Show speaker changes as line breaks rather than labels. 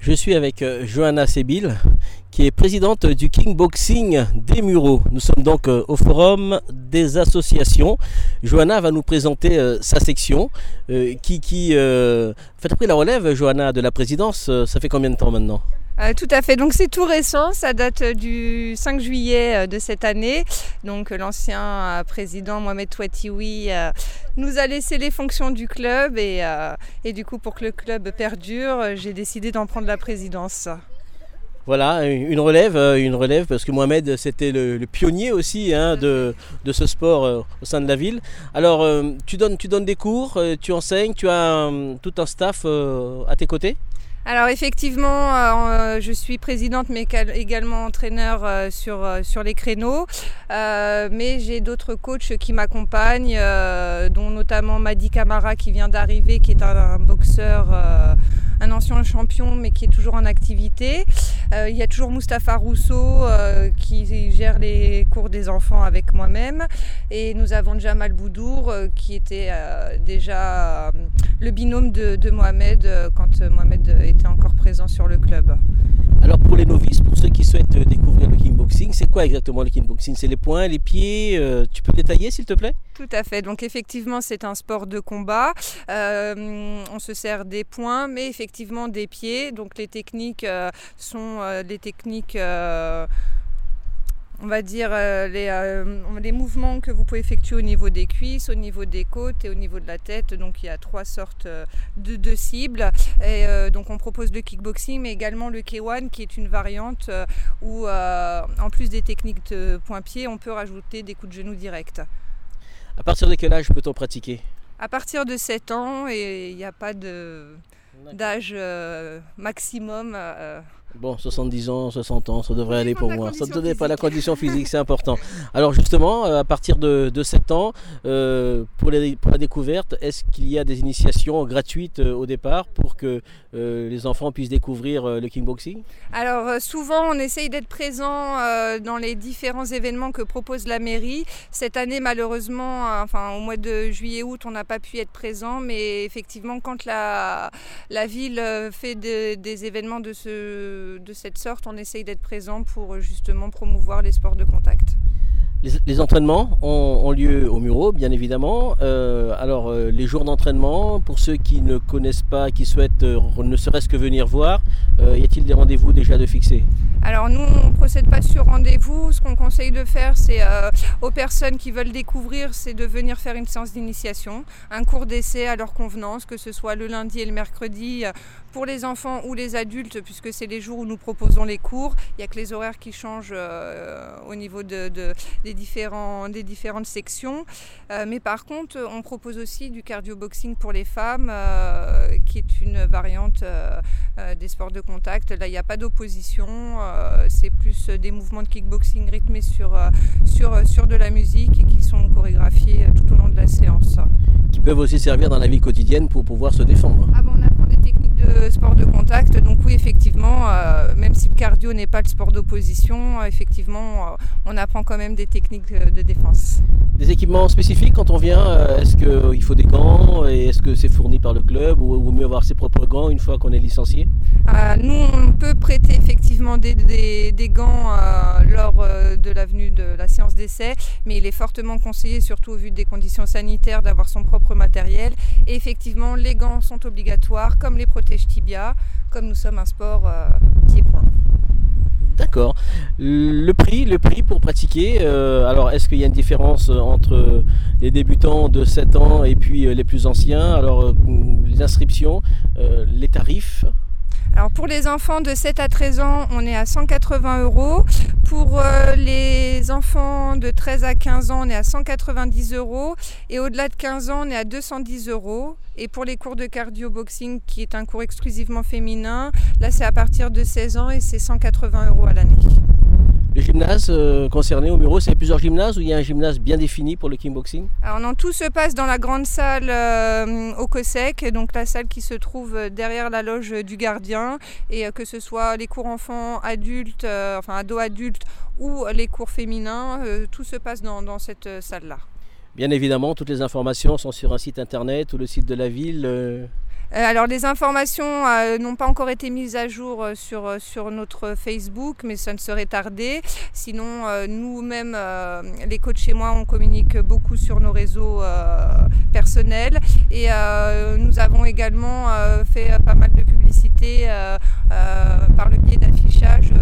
Je suis avec euh, Johanna Sébil, qui est présidente du Boxing des Mureaux. Nous sommes donc euh, au forum des associations. Johanna va nous présenter euh, sa section, qui, qui fait pris la relève, Johanna, de la présidence. ça fait combien de temps maintenant?
Euh, tout à fait, donc c'est tout récent, ça date du 5 juillet euh, de cette année. Donc l'ancien euh, président Mohamed Touatioui nous a laissé les fonctions du club et, du coup pour que le club perdure, j'ai décidé d'en prendre la présidence.
Voilà, une relève, une relève parce que Mohamed c'était le, pionnier aussi hein, de, ce sport au sein de la ville. Alors tu, donnes, tu donnes des cours, tu enseignes, tu as tout un staff à tes côtés?
Alors effectivement, euh, je suis présidente mais également entraîneur euh, sur, euh, sur les créneaux. mais j'ai d'autres coachs qui m'accompagnent, dont notamment Madi Camara qui vient d'arriver, qui est un boxeur un ancien champion mais qui est toujours en activité. Euh, il y a toujours Mustapha Rousseau euh, qui gère les cours des enfants avec moi-même. Et nous avons Jamal Boudour euh, qui était déjà le binôme de, de Mohamed quand Mohamed était encore présent sur le club.
Alors pour les novices, pour ceux qui souhaitent découvrir le kickboxing, c'est quoi exactement le kickboxing? C'est les poings, les pieds Tu peux détailler s'il te plaît?
Tout à fait. Donc effectivement, c'est un sport de combat. on se sert des poings, mais effectivement des pieds. Donc les techniques euh, sont euh, des techniques euh, on va dire les, les, mouvements que vous pouvez effectuer au niveau des cuisses, au niveau des côtes et au niveau de la tête. Donc il y a trois sortes de, de cibles. Et donc on propose le kickboxing, mais également le K1 qui est une variante où en plus des techniques de point-pied, on peut rajouter des coups de genoux directs.
À partir de quel âge peut-on pratiquer?
À partir de 7 ans et il n'y a pas d'âge euh, maximum.
Bon, 70 ans, 60 ans, ça devrait aller pour moi. Ça ne donnait pas la condition physique, c'est important. Alors justement, euh, à partir de, de 7 ans, euh, pour, la découverte, est-ce qu'il y a des initiations gratuites euh, au départ pour que les enfants puissent découvrir le kickboxing?
Alors souvent, on essaye d'être présent dans les différents événements que propose la mairie. Cette année, malheureusement, enfin au mois de juillet-août, on n'a pas pu être présent, mais effectivement, quand la, la ville fait des événements de ce de, cette sorte, on essaye d'être présent pour justement promouvoir les sports de contact.
Les, entraînements ont, lieu au Muro, bien évidemment. Euh, alors, euh, les jours d'entraînement, pour ceux qui ne connaissent pas, qui souhaitent euh, ne serait-ce que venir voir, y a-t-il des rendez-vous déjà de fixés
alors nous, on ne procède pas sur rendez-vous. Ce qu'on conseille de faire, c'est aux personnes qui veulent découvrir, c'est de venir faire une séance d'initiation, un cours d'essai à leur convenance, que ce soit le lundi et le mercredi pour les enfants ou les adultes, puisque c'est les jours où nous proposons les cours. Il n'y a que les horaires qui changent au niveau de, des différentes sections. Euh, mais par contre, on propose aussi du cardio boxing pour les femmes, euh, qui est une variante euh, des sports de contact. Là, il n'y a pas d'opposition. c'est plus des mouvements de kickboxing rythmés sur de la musique et qui sont chorégraphiés tout au long de la séance.
Qui peuvent aussi servir dans la vie quotidienne pour pouvoir se défendre.
Ah bon, on apprend des techniques de sport de contact. Donc oui, effectivement, même si le cardio n'est pas le sport d'opposition, effectivement, on apprend quand même des techniques de défense.
Des équipements spécifiques quand on vient euh, Est-ce qu'il faut des gants et est-ce que c'est fourni par le club ou vaut mieux avoir ses propres gants une fois qu'on est licencié?
Euh, Nous, on peut prêter des, des, gants euh, lors de la venue de la séance d'essai, mais il est fortement conseillé, surtout au vu des conditions sanitaires, d'avoir son propre matériel. Et effectivement, les gants sont obligatoires, comme les protèges tibia, comme nous sommes un sport pied-point.
D'accord. Le prix, le prix pour pratiquer, euh, alors est-ce qu'il y a une différence entre les débutants de 7 ans et puis euh, les plus anciens? Alors euh, les inscriptions, les tarifs?
Alors pour les enfants de 7 à 13 ans, on est à 180 euros. Pour les enfants de 13 à 15 ans, on est à 190 euros. Et au-delà de 15 ans, on est à 210 euros. Et pour les cours de cardio boxing, qui est un cours exclusivement féminin, là c'est à partir de 16 ans et c'est 180 euros à l'année.
Les gymnases euh, concernés au bureau, c'est plusieurs gymnases ou il y a un gymnase bien défini pour le kickboxing?
Alors non, tout se passe dans la grande salle euh, au COSEC, donc la salle qui se trouve derrière la loge du gardien, et euh, que ce soit les cours enfants, adultes, enfin ados adultes ou les cours féminins, tout se passe dans cette salle-là.
Bien évidemment, toutes les informations sont sur un site internet ou le site de la ville. Euh.
Alors les informations euh, n'ont pas encore été mises à jour euh, sur, notre Facebook, mais ça ne serait tardé. Sinon, nous-mêmes, les coachs chez moi, on communique beaucoup sur nos réseaux personnels et nous avons également fait pas mal de publicité par le biais d'affichage